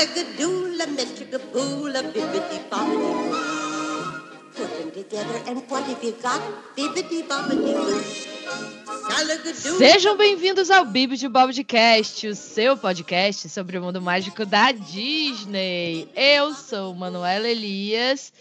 Boo. Put them together and what have you got? Bibbidi bobbidi boo. Sejam bem-vindos ao Bibi de Bobcast, o seu podcast sobre o mundo mágico da Disney. Eu sou Manuela Elias.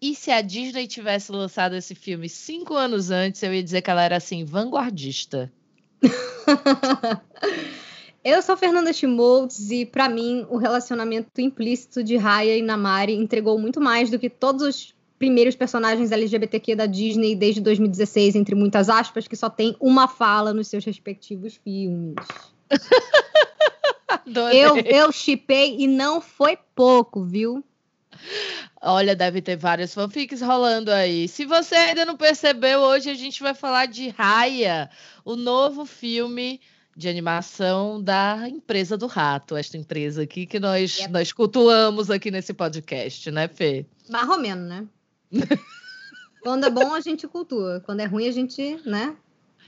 E se a Disney tivesse lançado esse filme cinco anos antes, eu ia dizer que ela era assim, vanguardista. Eu sou Fernanda Schmoltz e, para mim, o relacionamento implícito de Raya e Namari entregou muito mais do que todos os primeiros personagens LGBTQ da Disney desde 2016, entre muitas aspas, que só tem uma fala nos seus respectivos filmes. eu, eu chipei e não foi pouco, viu? Olha, deve ter várias fanfics rolando aí. Se você ainda não percebeu, hoje a gente vai falar de Raya, o novo filme de animação da empresa do rato, esta empresa aqui que nós, yep. nós cultuamos aqui nesse podcast, né, Fê? Menos, né? Quando é bom, a gente cultua. Quando é ruim, a gente, né?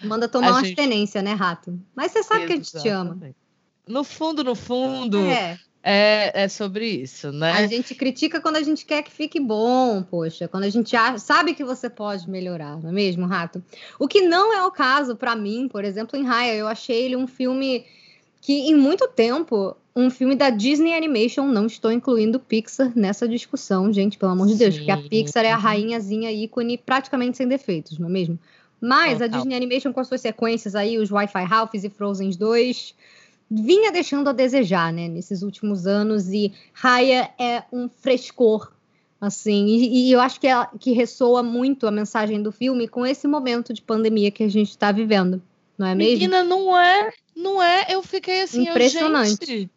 Manda tomar a uma gente... abstinência, né, rato? Mas você sabe Exatamente. que a gente te ama. No fundo, no fundo, é. É, é sobre isso, né? A gente critica quando a gente quer que fique bom, poxa, quando a gente acha, sabe que você pode melhorar, não é mesmo, Rato? O que não é o caso para mim, por exemplo, em Raya, eu achei ele um filme que em muito tempo um filme da Disney Animation, não estou incluindo Pixar nessa discussão, gente, pelo amor de Deus, porque a Pixar é a rainhazinha ícone praticamente sem defeitos, não é mesmo? Mas a Disney Animation com as suas sequências aí, os Wi-Fi Ralphs e Frozen 2, vinha deixando a desejar, né, nesses últimos anos, e Raya é um frescor, assim, e, e eu acho que, é, que ressoa muito a mensagem do filme com esse momento de pandemia que a gente está vivendo, não é mesmo? Menina, não é, não é, eu fiquei assim, impressionante. Eu, gente,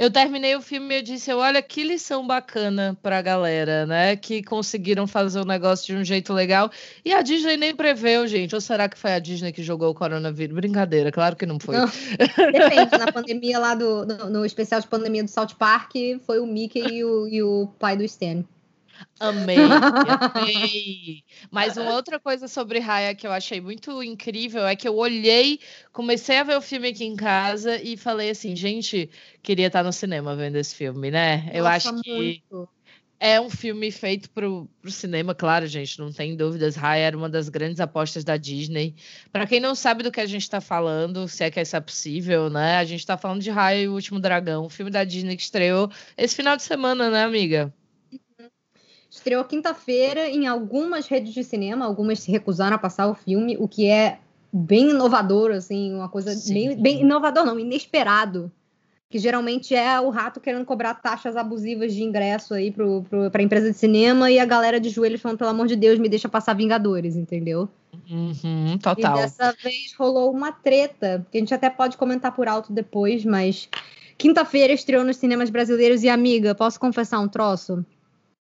eu terminei o filme e eu disse, olha que lição bacana pra galera, né? Que conseguiram fazer o negócio de um jeito legal. E a Disney nem preveu, gente. Ou será que foi a Disney que jogou o coronavírus? Brincadeira, claro que não foi. Não. Depende, na pandemia lá do. No, no, especial de pandemia do South Park, foi o Mickey e o, e o pai do Stan. Amei, amei. Mas uma outra coisa sobre Raya que eu achei muito incrível é que eu olhei, comecei a ver o filme aqui em casa e falei assim, gente, queria estar no cinema vendo esse filme, né? Eu Nossa, acho que muito. é um filme feito para o cinema, claro, gente, não tem dúvidas. Raya era uma das grandes apostas da Disney. Para quem não sabe do que a gente está falando, se é que isso é possível, né? A gente está falando de Raya e o Último Dragão, um filme da Disney que estreou esse final de semana, né, amiga? Estreou quinta-feira em algumas redes de cinema, algumas se recusaram a passar o filme, o que é bem inovador, assim, uma coisa bem, bem inovador, não, inesperado. Que geralmente é o rato querendo cobrar taxas abusivas de ingresso aí para a empresa de cinema e a galera de joelhos falando, pelo amor de Deus, me deixa passar Vingadores, entendeu? Uhum, total. E dessa vez rolou uma treta, que a gente até pode comentar por alto depois, mas quinta-feira estreou nos cinemas brasileiros e, amiga, posso confessar um troço?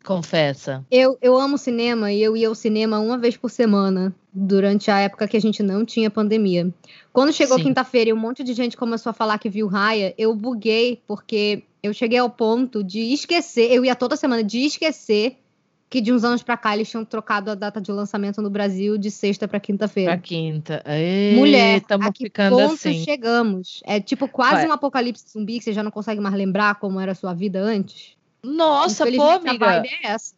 Confessa. Eu, eu amo cinema e eu ia ao cinema uma vez por semana durante a época que a gente não tinha pandemia. Quando chegou quinta-feira e um monte de gente começou a falar que viu Raya, eu buguei porque eu cheguei ao ponto de esquecer, eu ia toda semana de esquecer que de uns anos para cá eles tinham trocado a data de lançamento no Brasil de sexta para quinta-feira. Para quinta. Mulher, a que ficando ponto assim. chegamos? É tipo quase um apocalipse zumbi que você já não consegue mais lembrar como era a sua vida antes. Nossa, pô, amiga. É essa.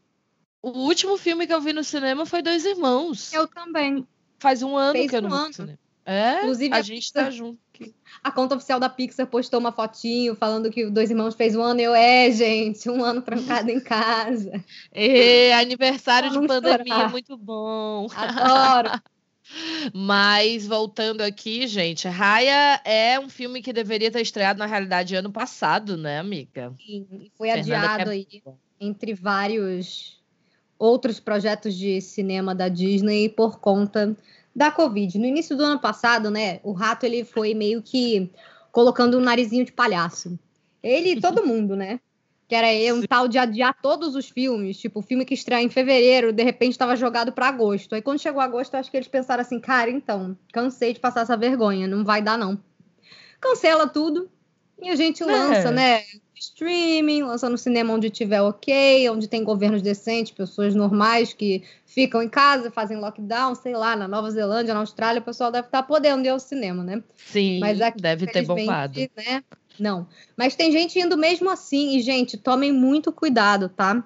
O último filme que eu vi no cinema foi Dois Irmãos. Eu também. Faz um ano Fez que eu não um vi no cinema. É, Inclusive, a, a gente Pixar, tá junto. Aqui. A conta oficial da Pixar postou uma fotinho falando que Dois Irmãos fez um ano. Eu, é, gente, um ano trancado em casa. É, aniversário de pandemia, chorar. muito bom. Adoro. Mas voltando aqui, gente, Raya é um filme que deveria ter estreado na realidade ano passado, né, amiga? Sim, foi Fernanda adiado aí entre vários outros projetos de cinema da Disney por conta da Covid. No início do ano passado, né, o rato ele foi meio que colocando um narizinho de palhaço. Ele e todo mundo, né? Que era um tal de adiar todos os filmes, tipo, o filme que estreia em fevereiro, de repente estava jogado para agosto. Aí quando chegou agosto, acho que eles pensaram assim, cara, então, cansei de passar essa vergonha, não vai dar não. Cancela tudo e a gente é. lança, né? Streaming, lança no cinema onde tiver ok, onde tem governos decentes, pessoas normais que ficam em casa, fazem lockdown, sei lá, na Nova Zelândia, na Austrália, o pessoal deve estar tá podendo ir ao cinema, né? Sim, Mas aqui, deve ter bombado. Né, Não. Mas tem gente indo mesmo assim. E, gente, tomem muito cuidado, tá?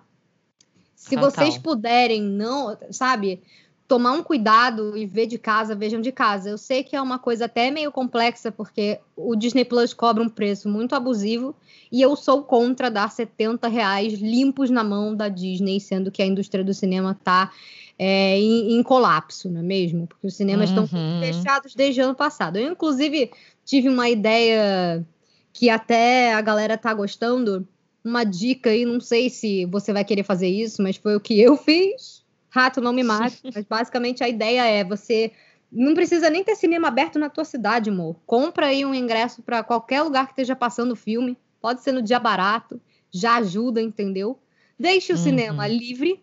Se Total. vocês puderem, não, sabe, tomar um cuidado e ver de casa, vejam de casa. Eu sei que é uma coisa até meio complexa, porque o Disney Plus cobra um preço muito abusivo e eu sou contra dar 70 reais limpos na mão da Disney, sendo que a indústria do cinema está é, em, em, colapso, não é mesmo? Porque os cinemas estão Uhum. fechados desde ano passado. Eu, inclusive, tive uma ideia que até a galera tá gostando. Uma dica aí, não sei se você vai querer fazer isso, mas foi o que eu fiz. Rato, não me mate. mas basicamente a ideia é você não precisa nem ter cinema aberto na tua cidade, amor. Compra aí um ingresso para qualquer lugar que esteja passando o filme. Pode ser no dia barato, já ajuda, entendeu? Deixe o Uhum. cinema livre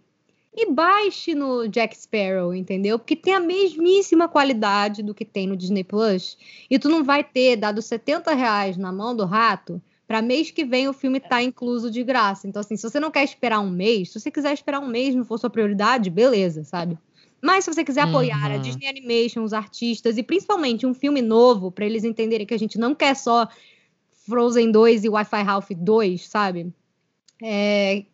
e baixe no Jack Sparrow, entendeu? Porque tem a mesmíssima qualidade do que tem no Disney Plus. E tu não vai ter dado 70 reais na mão do rato para mês que vem o filme tá incluso de graça. Então, assim, se você não quer esperar um mês, se você quiser esperar um mês, não for sua prioridade, beleza, sabe? Mas se você quiser apoiar a Uhum. Disney Animation, os artistas e principalmente um filme novo, para eles entenderem que a gente não quer só Frozen 2 e Wi-Fi Ralph 2, sabe? É,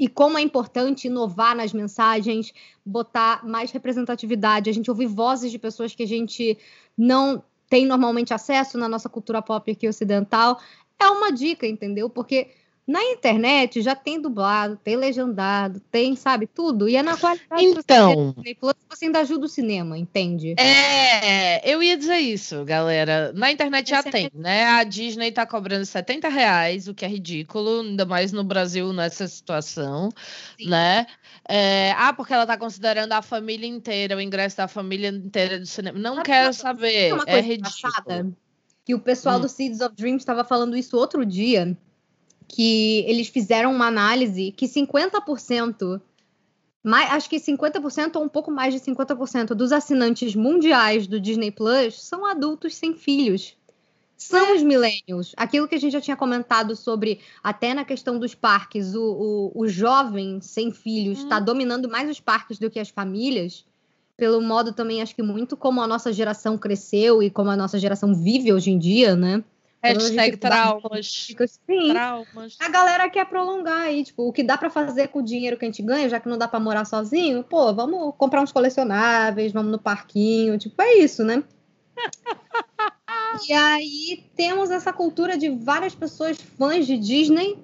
e como é importante inovar nas mensagens, botar mais representatividade, a gente ouvir vozes de pessoas que a gente não tem normalmente acesso na nossa cultura pop aqui ocidental, é uma dica, entendeu? Porque na internet já tem dublado, tem legendado, tem, sabe, tudo. E é na qualidade que você Então. você ainda ajuda o cinema, entende? É, eu ia dizer isso, galera. Na internet já tem, né? A Disney tá cobrando 70 reais, o que é ridículo, ainda mais no Brasil nessa situação, Sim. né? É, ah, porque ela tá considerando a família inteira, o ingresso da família inteira do cinema. Não quero saber, é ridículo. engraçada, que o pessoal Hum. do Seeds of Dreams estava falando isso outro dia, que eles fizeram uma análise que 50%, mais, acho que 50% ou um pouco mais de 50% dos assinantes mundiais do Disney Plus são adultos sem filhos. São os millennials. Aquilo que a gente já tinha comentado sobre, até na questão dos parques, o, o, o jovem sem filhos está Hum. dominando mais os parques do que as famílias pelo modo também, acho que muito como a nossa geração cresceu e como a nossa geração vive hoje em dia, né? Gente Hashtag traumas. Traumas. A galera quer prolongar aí, tipo, o que dá pra fazer com o dinheiro que a gente ganha, já que não dá pra morar sozinho, pô, vamos comprar uns colecionáveis, vamos no parquinho, tipo, é isso, né? e aí temos essa cultura de várias pessoas fãs de Disney,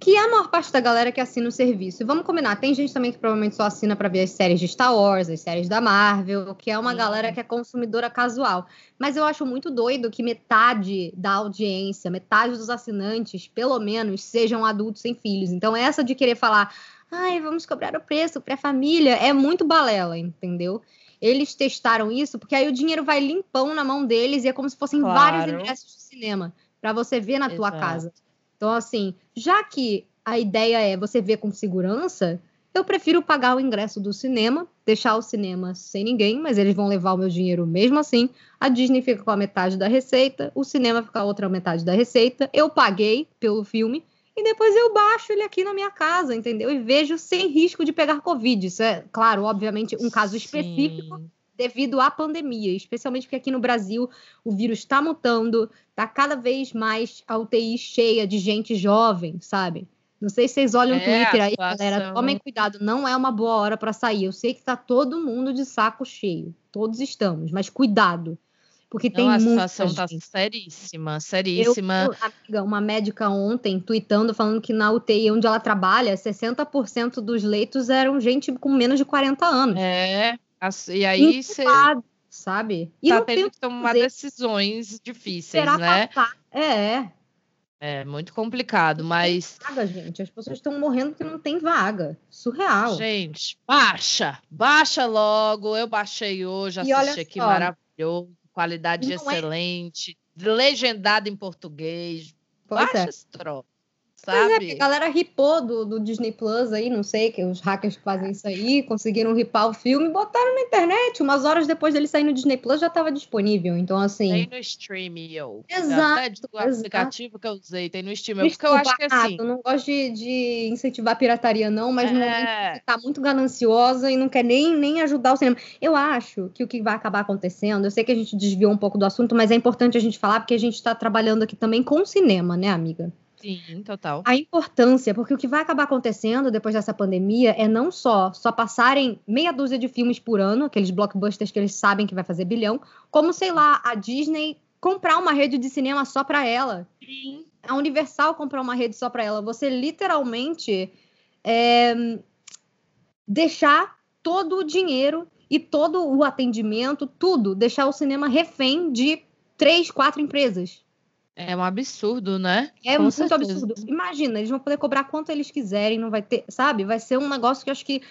que é a maior parte da galera que assina o serviço. E vamos combinar, tem gente também que provavelmente só assina pra ver as séries de Star Wars, as séries da Marvel, que é uma Sim. galera que é consumidora casual. Mas eu acho muito doido que metade da audiência, metade dos assinantes, pelo menos, sejam adultos sem filhos. Então, essa de querer falar, ai, vamos cobrar o preço para a família, é muito balela, entendeu? Eles testaram isso porque aí o dinheiro vai limpão na mão deles e é como se fossem vários Claro. ingressos de cinema para você ver na tua Exato. casa. Então, assim, já que a ideia é você ver com segurança, eu prefiro pagar o ingresso do cinema, deixar o cinema sem ninguém, mas eles vão levar o meu dinheiro mesmo assim. A Disney fica com a metade da receita, o cinema fica com a outra metade da receita. Eu paguei pelo filme e depois eu baixo ele aqui na minha casa, entendeu? E vejo sem risco de pegar Covid. Isso é, claro, obviamente, um caso específico Sim. Devido à pandemia, especialmente porque aqui no Brasil o vírus está mutando, tá cada vez mais a UTI cheia de gente jovem, sabe? Não sei se vocês olham o É, Twitter a aí, galera. Tomem cuidado, não é uma boa hora para sair. Eu sei que tá todo mundo de saco cheio. Todos estamos, mas cuidado. Porque tem Não, a muita situação tá gente. seríssima, seríssima. eu, amiga, uma médica ontem tweetando falando que na UTI onde ela trabalha, 60% dos leitos eram gente com menos de 40 anos. É, as- e aí você sabe? E tá tendo que tomar fazer. decisões difíceis, esperar né? passar. É, É muito complicado, mas vaga, gente. As pessoas estão morrendo porque não tem vaga. Surreal. Gente, baixa, baixa logo. Eu baixei hoje, E olha assisti aqui, só, maravilhoso, qualidade não é- excelente, legendado em português. Pois baixa é. esse troço. Sabe? Pois é, a galera ripou do, do, Disney Plus aí, não sei, que os hackers que fazem isso aí, conseguiram ripar o filme, botaram na internet. Umas horas depois dele sair no Disney Plus já estava disponível. Então, assim. Tem no stream, eu. Exato. Do aplicativo que eu usei, tem no stream. Porque eu acho que assim. Eu não gosto de, de incentivar a pirataria, não, mas é... no momento que tá muito gananciosa e não quer nem, nem ajudar o cinema. Eu acho que o que vai acabar acontecendo, eu sei que a gente desviou um pouco do assunto, mas é importante a gente falar, porque a gente está trabalhando aqui também com cinema, né, amiga? Sim, total. A importância, porque o que vai acabar acontecendo depois dessa pandemia é não só só passarem meia dúzia de filmes por ano, aqueles blockbusters que eles sabem que vai fazer bilhão, como sei lá, a Disney comprar uma rede de cinema só para ela. Sim. A Universal comprar uma rede só para ela. Você literalmente é, deixar todo o dinheiro e todo o atendimento, tudo, deixar o cinema refém de três, quatro empresas. É um absurdo, né? É Com muito certeza. absurdo. Imagina, eles vão poder cobrar quanto eles quiserem, não vai ter, sabe? Vai ser um negócio que eu acho que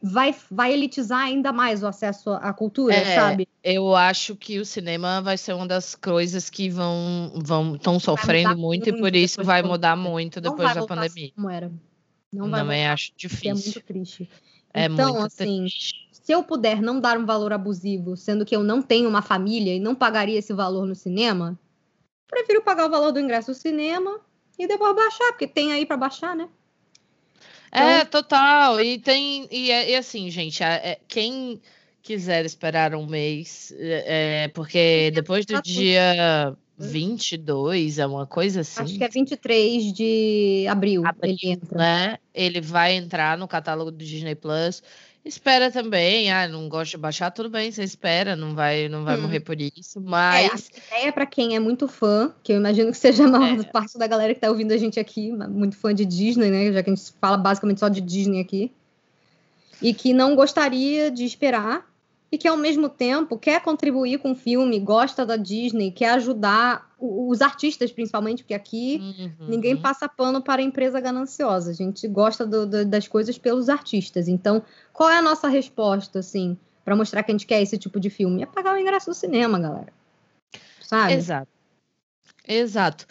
vai, vai elitizar ainda mais o acesso à cultura, é, sabe? Eu acho que o cinema vai ser uma das coisas que vão vão estão sofrendo muito, muito, e por isso vai mudar muito depois da pandemia. Como era. Não vai Também acho difícil. É muito triste. É então, muito assim, triste. se eu puder não dar um valor abusivo, sendo que eu não tenho uma família e não pagaria esse valor no cinema, prefiro pagar o valor do ingresso do cinema e depois baixar, porque tem aí para baixar, né? É, então... total. E tem. E, e assim, gente, é, quem quiser esperar um mês, é, é porque depois do dia 22, é uma coisa assim. Acho que é 23 de abril, abril ele entra. Né? Ele vai entrar no catálogo do Disney Plus. Espera também, ah, não gosta de baixar, tudo bem, você espera, não vai, não vai hum. morrer por isso, mas... É, a ideia para quem é muito fã, que eu imagino que seja a maior é. parte da galera que tá ouvindo a gente aqui, muito fã de Disney, né, já que a gente fala basicamente só de Disney aqui, e que não gostaria de esperar, e que ao mesmo tempo quer contribuir com o filme, gosta da Disney, quer ajudar os artistas, principalmente, porque aqui uhum. ninguém passa pano para a empresa gananciosa. A gente gosta do, do, das coisas pelos artistas. Então, qual é a nossa resposta, assim, para mostrar que a gente quer esse tipo de filme? É pagar o ingresso do cinema, galera. Sabe? Exato. Exato.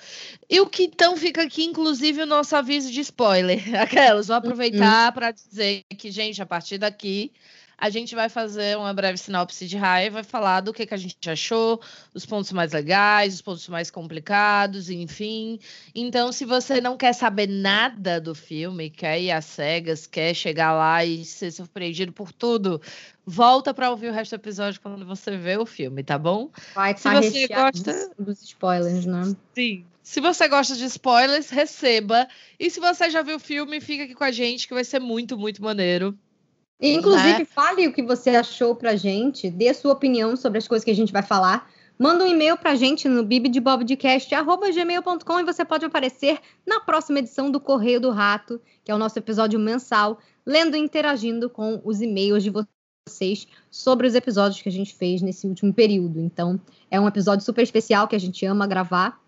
E o que então fica aqui, inclusive, o nosso aviso de spoiler. Aquelas, vou aproveitar uhum. para dizer que, gente, a partir daqui a gente vai fazer uma breve sinopse de raiva, vai falar do que, que a gente achou, os pontos mais legais, os pontos mais complicados, enfim. Então, se você não quer saber nada do filme, quer ir às cegas, quer chegar lá e ser surpreendido por tudo, volta para ouvir o resto do episódio quando você vê o filme, tá bom? Vai se você gosta dos spoilers, né? Sim. Se você gosta de spoilers, receba. E se você já viu o filme, fica aqui com a gente, que vai ser muito, muito maneiro. E, inclusive, né? fale o que você achou pra gente, dê sua opinião sobre as coisas que a gente vai falar. Manda um e-mail pra gente no bibdebobdcast.gmail.com e você pode aparecer na próxima edição do Correio do Rato, que é o nosso episódio mensal, lendo e interagindo com os e-mails de vocês sobre os episódios que a gente fez nesse último período. Então, é um episódio super especial que a gente ama gravar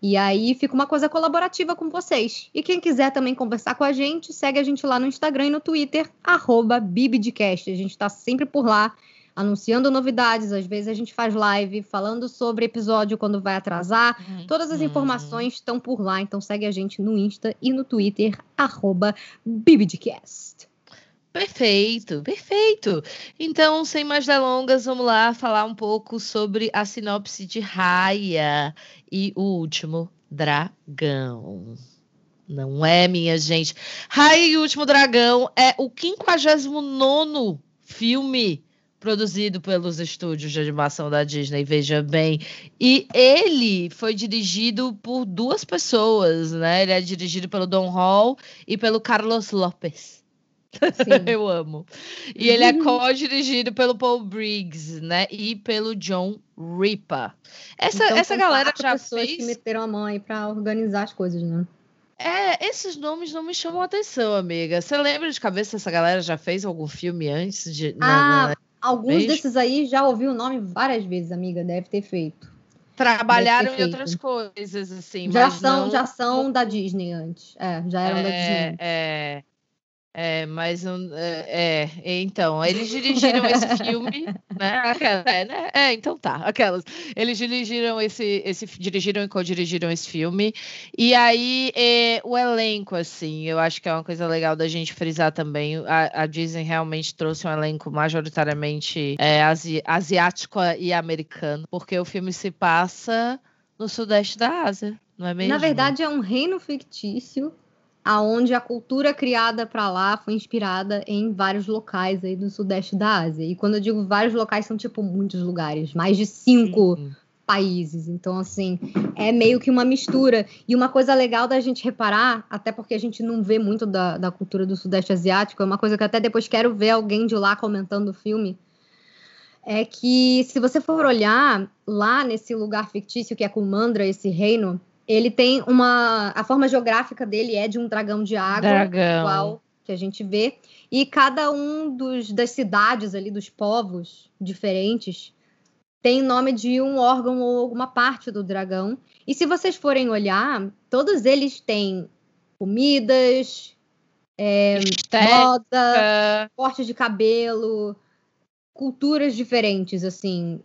e aí fica uma coisa colaborativa com vocês. E quem quiser também conversar com a gente, segue a gente lá no Instagram e no Twitter, arroba Bibidcast. A gente está sempre por lá, anunciando novidades. Às vezes a gente faz live falando sobre episódio quando vai atrasar. Uhum. Todas as informações estão por lá, então segue a gente no Insta e no Twitter, arroba Bibidcast. Perfeito, perfeito. Então, sem mais delongas, vamos lá falar um pouco sobre a sinopse de Raya e o último dragão. Não é, minha gente? Raya e o último dragão é o 59 filme produzido pelos estúdios de animação da Disney, veja bem. E ele foi dirigido por duas pessoas, né? Ele é dirigido pelo Don Hall e pelo Carlos Lopes. eu amo. E ele é co-dirigido pelo Paul Briggs, né? E pelo John Ripa. Essa, então, essa galera já pessoas fez. que meteram a mão aí pra organizar as coisas, né? É, esses nomes não me chamam a atenção, amiga. Você lembra de cabeça se essa galera já fez algum filme antes de. Ah, na... alguns desses aí já ouvi o nome várias vezes, amiga. Deve ter feito. Trabalharam em outras coisas, assim. Já são, não... já são da Disney antes. É, já eram é, da Disney. É. É, mas é, é, então, eles dirigiram esse filme, né? Aquela, é, né? é, então tá, aquelas. Eles dirigiram esse, esse dirigiram e co-dirigiram esse filme. E aí é, o elenco, assim, eu acho que é uma coisa legal da gente frisar também. A, a Disney realmente trouxe um elenco majoritariamente é, asi, asiático e americano, porque o filme se passa no sudeste da Ásia, não é mesmo? Na verdade, é um reino fictício aonde a cultura criada para lá foi inspirada em vários locais aí do sudeste da Ásia. E quando eu digo vários locais, são tipo muitos lugares, mais de cinco Sim. países. Então, assim, é meio que uma mistura. E uma coisa legal da gente reparar, até porque a gente não vê muito da, da cultura do sudeste asiático, é uma coisa que até depois quero ver alguém de lá comentando o filme. É que se você for olhar lá nesse lugar fictício que é Kumandra, esse reino, ele tem uma. A forma geográfica dele é de um dragão de água, dragão. igual que a gente vê. E cada um dos, das cidades ali, dos povos diferentes, tem nome de um órgão ou alguma parte do dragão. E se vocês forem olhar, todos eles têm comidas, é, moda, corte de cabelo, culturas diferentes, assim.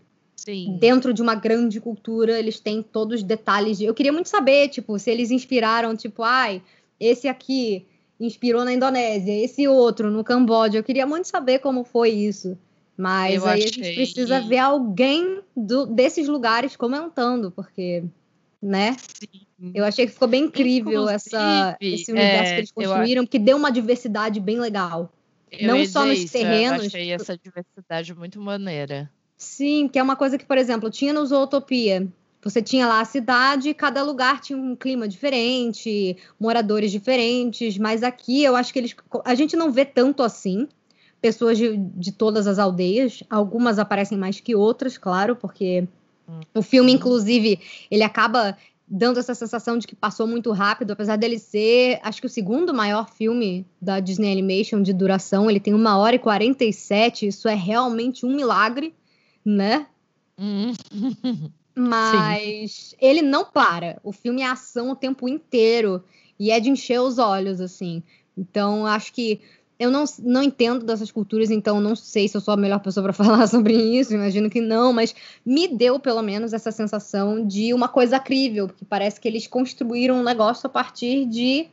Sim. dentro de uma grande cultura, eles têm todos os detalhes. De... Eu queria muito saber, tipo, se eles inspiraram, tipo, ai, esse aqui inspirou na Indonésia, esse outro no Camboja. Eu queria muito saber como foi isso. Mas eu aí achei... a gente precisa ver alguém do, desses lugares comentando, porque, né? Sim. Eu achei que ficou bem incrível essa, esse universo é, que eles construíram, eu... porque deu uma diversidade bem legal. Eu Não só nos isso, terrenos. Eu achei essa diversidade muito maneira. Sim, que é uma coisa que, por exemplo, tinha no Zootopia. Você tinha lá a cidade, cada lugar tinha um clima diferente, moradores diferentes, mas aqui eu acho que eles. A gente não vê tanto assim pessoas de, de todas as aldeias. Algumas aparecem mais que outras, claro, porque hum. o filme, inclusive, ele acaba dando essa sensação de que passou muito rápido, apesar dele ser, acho que o segundo maior filme da Disney Animation de duração. Ele tem uma hora e 47, isso é realmente um milagre né? Hum. Mas Sim. ele não para. O filme é ação o tempo inteiro e é de encher os olhos, assim. Então, acho que eu não, não entendo dessas culturas, então não sei se eu sou a melhor pessoa para falar sobre isso, imagino que não, mas me deu pelo menos essa sensação de uma coisa crível, porque parece que eles construíram um negócio a partir de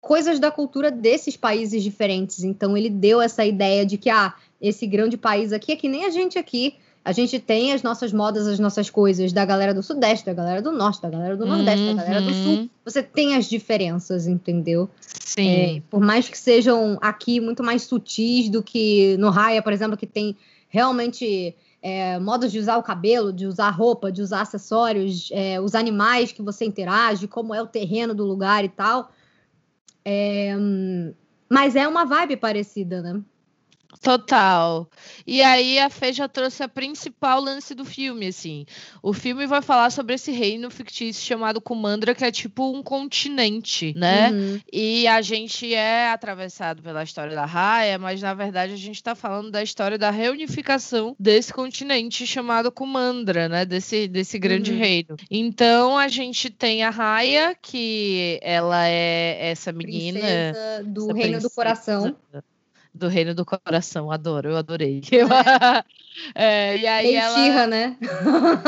coisas da cultura desses países diferentes. Então ele deu essa ideia de que ah, esse grande país aqui é que nem a gente aqui. A gente tem as nossas modas, as nossas coisas da galera do Sudeste, da galera do Norte, da galera do Nordeste, uhum. da galera do Sul. Uhum. Você tem as diferenças, entendeu? Sim. É, por mais que sejam aqui muito mais sutis do que no Raia, por exemplo, que tem realmente é, modos de usar o cabelo, de usar roupa, de usar acessórios, é, os animais que você interage, como é o terreno do lugar e tal. É, mas é uma vibe parecida, né? Total. E aí a Fê já trouxe a principal lance do filme, assim. O filme vai falar sobre esse reino fictício chamado Kumandra, que é tipo um continente, né? Uhum. E a gente é atravessado pela história da Raia, mas na verdade a gente está falando da história da reunificação desse continente chamado Kumandra, né? Desse, desse grande uhum. reino. Então a gente tem a Raia, que ela é essa menina. Princesa do reino princesa. do coração do Reino do Coração. Adoro, eu adorei. É. é, e aí Meio ela... xirra, né?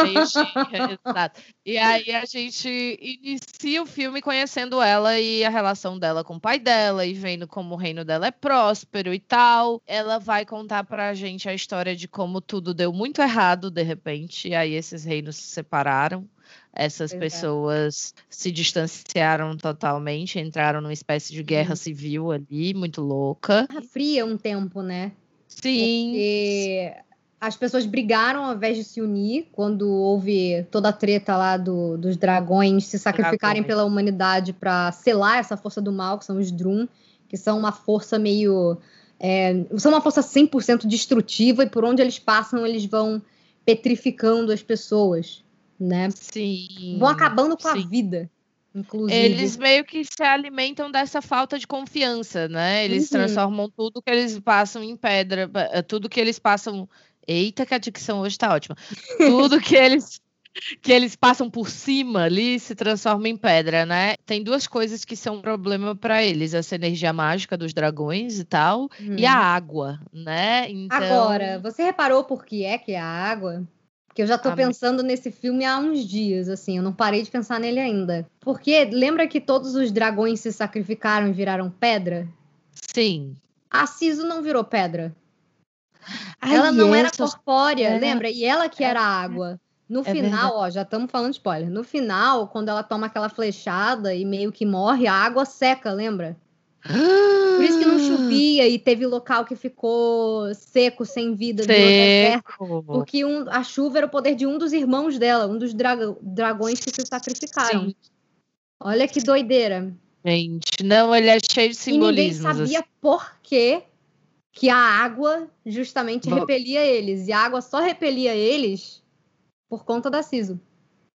Meio xirra, exato. E aí a gente inicia o filme conhecendo ela e a relação dela com o pai dela e vendo como o reino dela é próspero e tal. Ela vai contar pra gente a história de como tudo deu muito errado de repente, e aí esses reinos se separaram. Essas pessoas se distanciaram totalmente, entraram numa espécie de guerra civil ali, muito louca. Guerra fria um tempo, né? Sim. Porque as pessoas brigaram ao invés de se unir quando houve toda a treta lá do, dos dragões se sacrificarem pela humanidade para selar essa força do mal, que são os Drum, que são uma força meio. É, são uma força 100% destrutiva e por onde eles passam, eles vão petrificando as pessoas né? Sim. Vão acabando com sim. a vida. Inclusive. Eles meio que se alimentam dessa falta de confiança, né? Eles uhum. transformam tudo que eles passam em pedra, eh, tudo que eles passam. Eita, que a dicção hoje tá ótima. Tudo que eles que eles passam por cima ali se transforma em pedra, né? Tem duas coisas que são um problema para eles: essa energia mágica dos dragões e tal, e a água, né? Então... Agora, você reparou por que é que é a água? Que eu já tô ah, pensando nesse filme há uns dias, assim, eu não parei de pensar nele ainda. Porque lembra que todos os dragões se sacrificaram e viraram pedra? Sim. A Ciso não virou pedra. Ai, ela não era corpórea, é. lembra? E ela que era água. No é final, verdade. ó, já estamos falando de spoiler. No final, quando ela toma aquela flechada e meio que morre, a água seca, lembra? Por isso que não chovia e teve local que ficou seco, sem vida, seco. porque um, a chuva era o poder de um dos irmãos dela, um dos dra dragões que se sacrificaram. Sim. Olha que doideira. Gente, não, ele é cheio de simbolismos. E ninguém sabia assim. por quê que a água justamente repelia eles. E a água só repelia eles por conta da Ciso.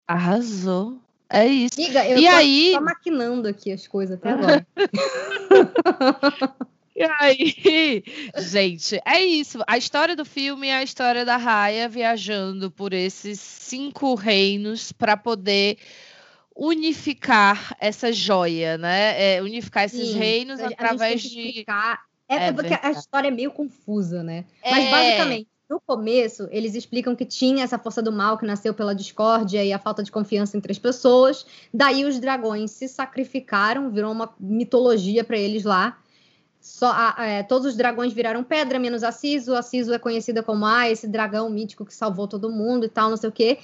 Arrasou. É isso. Amiga, eu e tô, aí... tô maquinando aqui as coisas até agora. e aí, gente, é isso. A história do filme é a história da Raya viajando por esses cinco reinos para poder unificar essa joia, né? É, unificar esses Sim, reinos através de. É, é porque verdade. a história é meio confusa, né? Mas é. basicamente no começo, eles explicam que tinha essa força do mal que nasceu pela discórdia e a falta de confiança entre as pessoas. Daí os dragões se sacrificaram, virou uma mitologia para eles lá. Só, é, todos os dragões viraram pedra, menos a Ciso. A Ciso é conhecida como ah, esse dragão mítico que salvou todo mundo e tal, não sei o quê.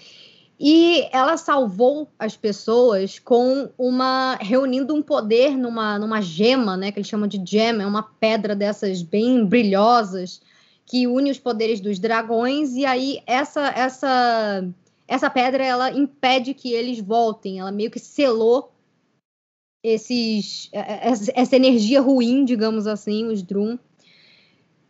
E ela salvou as pessoas com uma reunindo um poder numa, numa gema, né, que eles chamam de gem, é uma pedra dessas bem brilhosas que une os poderes dos dragões e aí essa essa essa pedra ela impede que eles voltem, ela meio que selou esses essa energia ruim, digamos assim, os Drum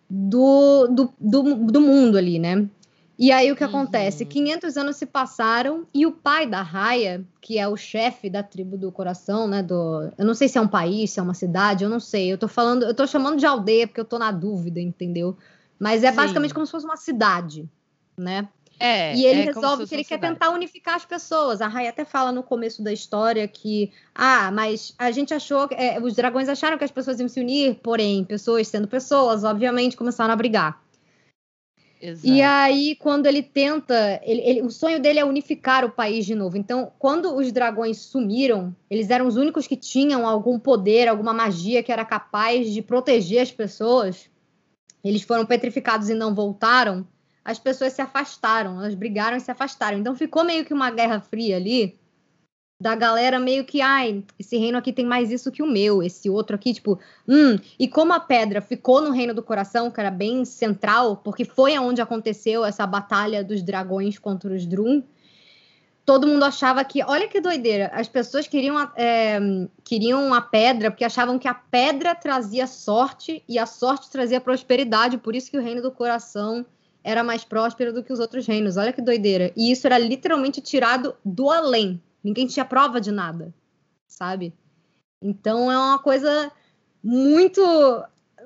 do, do, do, do mundo ali, né? E aí o que uhum. acontece? 500 anos se passaram e o pai da Raya, que é o chefe da tribo do coração, né, do, eu não sei se é um país, se é uma cidade, eu não sei. Eu tô falando, eu tô chamando de aldeia porque eu tô na dúvida, entendeu? Mas é Sim. basicamente como se fosse uma cidade, né? É, e ele é resolve que ele quer tentar unificar as pessoas. A Rai até fala no começo da história que, ah, mas a gente achou, é, os dragões acharam que as pessoas iam se unir, porém, pessoas sendo pessoas, obviamente, começaram a brigar. Exato. E aí, quando ele tenta, ele, ele, o sonho dele é unificar o país de novo. Então, quando os dragões sumiram, eles eram os únicos que tinham algum poder, alguma magia que era capaz de proteger as pessoas eles foram petrificados e não voltaram, as pessoas se afastaram, elas brigaram e se afastaram. Então ficou meio que uma guerra fria ali, da galera meio que, ai, esse reino aqui tem mais isso que o meu, esse outro aqui, tipo, hum. E como a pedra ficou no reino do coração, que era bem central, porque foi aonde aconteceu essa batalha dos dragões contra os Drum, todo mundo achava que, olha que doideira, as pessoas queriam, é, queriam a pedra porque achavam que a pedra trazia sorte e a sorte trazia prosperidade, por isso que o reino do coração era mais próspero do que os outros reinos. Olha que doideira. E isso era literalmente tirado do além. Ninguém tinha prova de nada, sabe? Então é uma coisa muito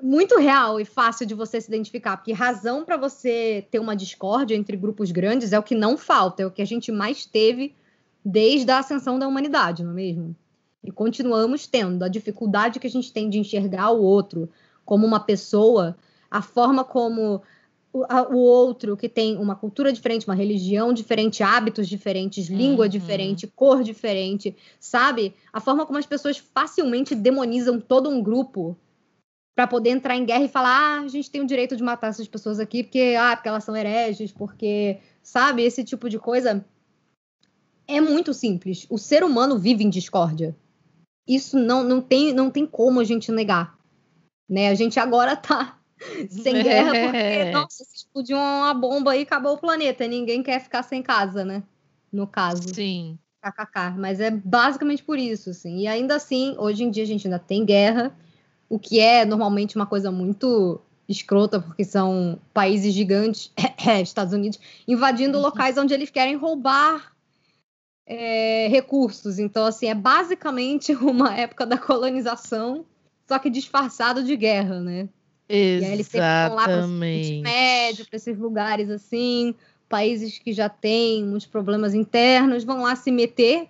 muito real e fácil de você se identificar, porque razão para você ter uma discórdia entre grupos grandes é o que não falta, é o que a gente mais teve desde a ascensão da humanidade, não é mesmo? E continuamos tendo a dificuldade que a gente tem de enxergar o outro como uma pessoa, a forma como o, a, o outro que tem uma cultura diferente, uma religião diferente, hábitos diferentes, língua uhum. diferente, cor diferente, sabe? A forma como as pessoas facilmente demonizam todo um grupo para poder entrar em guerra e falar: ah, a gente tem o direito de matar essas pessoas aqui porque, ah, porque elas são hereges, porque, sabe, esse tipo de coisa. É muito simples. O ser humano vive em discórdia. Isso não, não, tem, não tem como a gente negar. Né? A gente agora tá sem guerra porque, nossa, se explodiu uma bomba aí, acabou o planeta. Ninguém quer ficar sem casa, né? No caso. Sim. KKK. Mas é basicamente por isso, assim. E ainda assim, hoje em dia a gente ainda tem guerra o que é normalmente uma coisa muito escrota, porque são países gigantes, Estados Unidos, invadindo uhum. locais onde eles querem roubar é, recursos. Então, assim, é basicamente uma época da colonização, só que disfarçado de guerra, né? Exatamente. E aí eles sempre vão lá para o Médio, para esses lugares assim, países que já têm muitos problemas internos vão lá se meter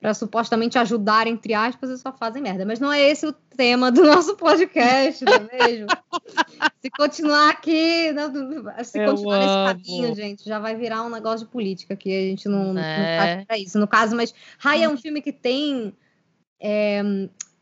para supostamente ajudar, entre aspas, e só fazem merda. Mas não é esse o tema do nosso podcast, não é mesmo? se continuar aqui, não, se Eu continuar nesse amo. caminho, gente, já vai virar um negócio de política que a gente não, Né? não tá pra isso. No caso, mas Raya é um filme que tem, é,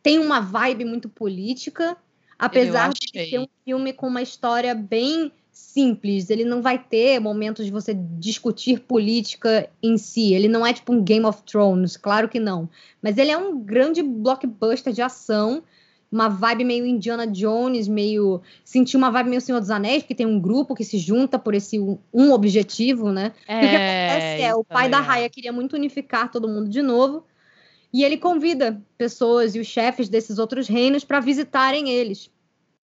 tem uma vibe muito política, apesar de ser um filme com uma história bem simples. Ele não vai ter momentos de você discutir política em si. Ele não é tipo um Game of Thrones, claro que não. Mas ele é um grande blockbuster de ação, uma vibe meio Indiana Jones, meio senti uma vibe meio Senhor dos Anéis, porque tem um grupo que se junta por esse um, objetivo, né? E o que acontece é, o pai da também Raya queria muito unificar todo mundo de novo, e ele convida pessoas e os chefes desses outros reinos para visitarem eles.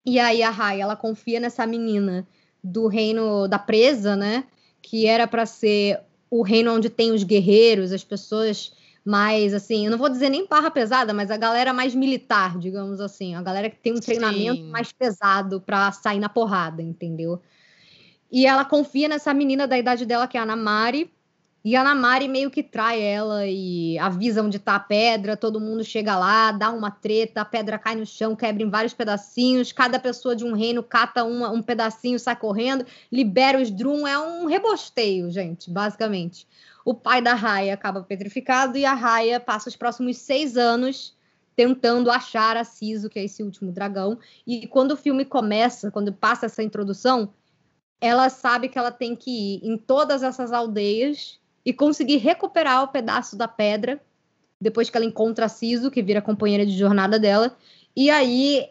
E aí a Raya, ela confia nessa menina do reino da presa, né? Que era para ser o reino onde tem os guerreiros, as pessoas mais assim, eu não vou dizer nem barra pesada, mas a galera mais militar, digamos assim, a galera que tem um treinamento Sim. mais pesado para sair na porrada, entendeu? E ela confia nessa menina da idade dela, que é a Ana Mari. E a Ana Mari meio que trai ela e avisa onde tá a pedra. Todo mundo chega lá, dá uma treta, a pedra cai no chão, quebra em vários pedacinhos. Cada pessoa de um reino cata uma- um pedacinho, sai correndo, libera os Drum. É um rebosteio, gente, basicamente. O pai da Raya acaba petrificado e a Raya passa os próximos seis anos tentando achar a Siso, que é esse último dragão. E quando o filme começa, quando passa essa introdução, ela sabe que ela tem que ir em todas essas aldeias e conseguir recuperar o pedaço da pedra depois que ela encontra a Siso, que vira companheira de jornada dela, e aí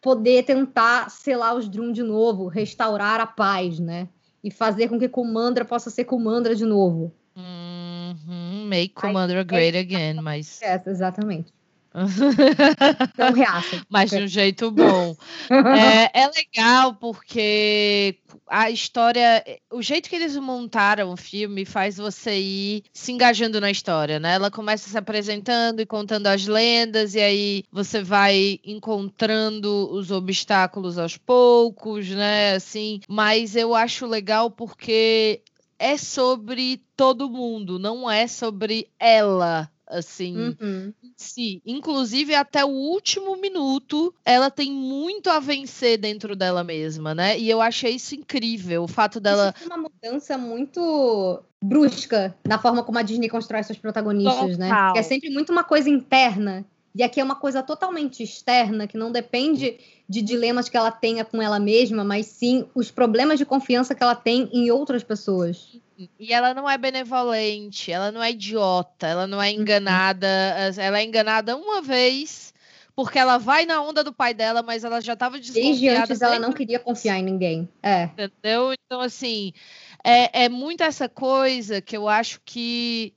poder tentar selar os Drum de novo, restaurar a paz, né? E fazer com que Kumandra possa ser Kumandra de novo. Uhum, make Commander great again, mas. É, exatamente. Então, reaça. mas de um jeito bom. É, é legal porque a história, o jeito que eles montaram o filme faz você ir se engajando na história, né? Ela começa se apresentando e contando as lendas, e aí você vai encontrando os obstáculos aos poucos, né? Assim, mas eu acho legal porque é sobre todo mundo, não é sobre ela. Assim, Uhum. si. Inclusive, até o último minuto, ela tem muito a vencer dentro dela mesma, né? E eu achei isso incrível. O fato dela. Isso foi uma mudança muito brusca na forma como a Disney constrói seus protagonistas, né? Total. Que é sempre muito uma coisa interna. E aqui é uma coisa totalmente externa, que não depende de dilemas que ela tenha com ela mesma, mas sim os problemas de confiança que ela tem em outras pessoas. E ela não é benevolente, ela não é idiota, ela não é enganada. Ela é enganada uma vez. Porque ela vai na onda do pai dela, mas ela já estava Desde desconfiada. antes ela desde não queria confiar em ninguém. É. entendeu? Então, assim, é, é muito essa coisa que eu acho que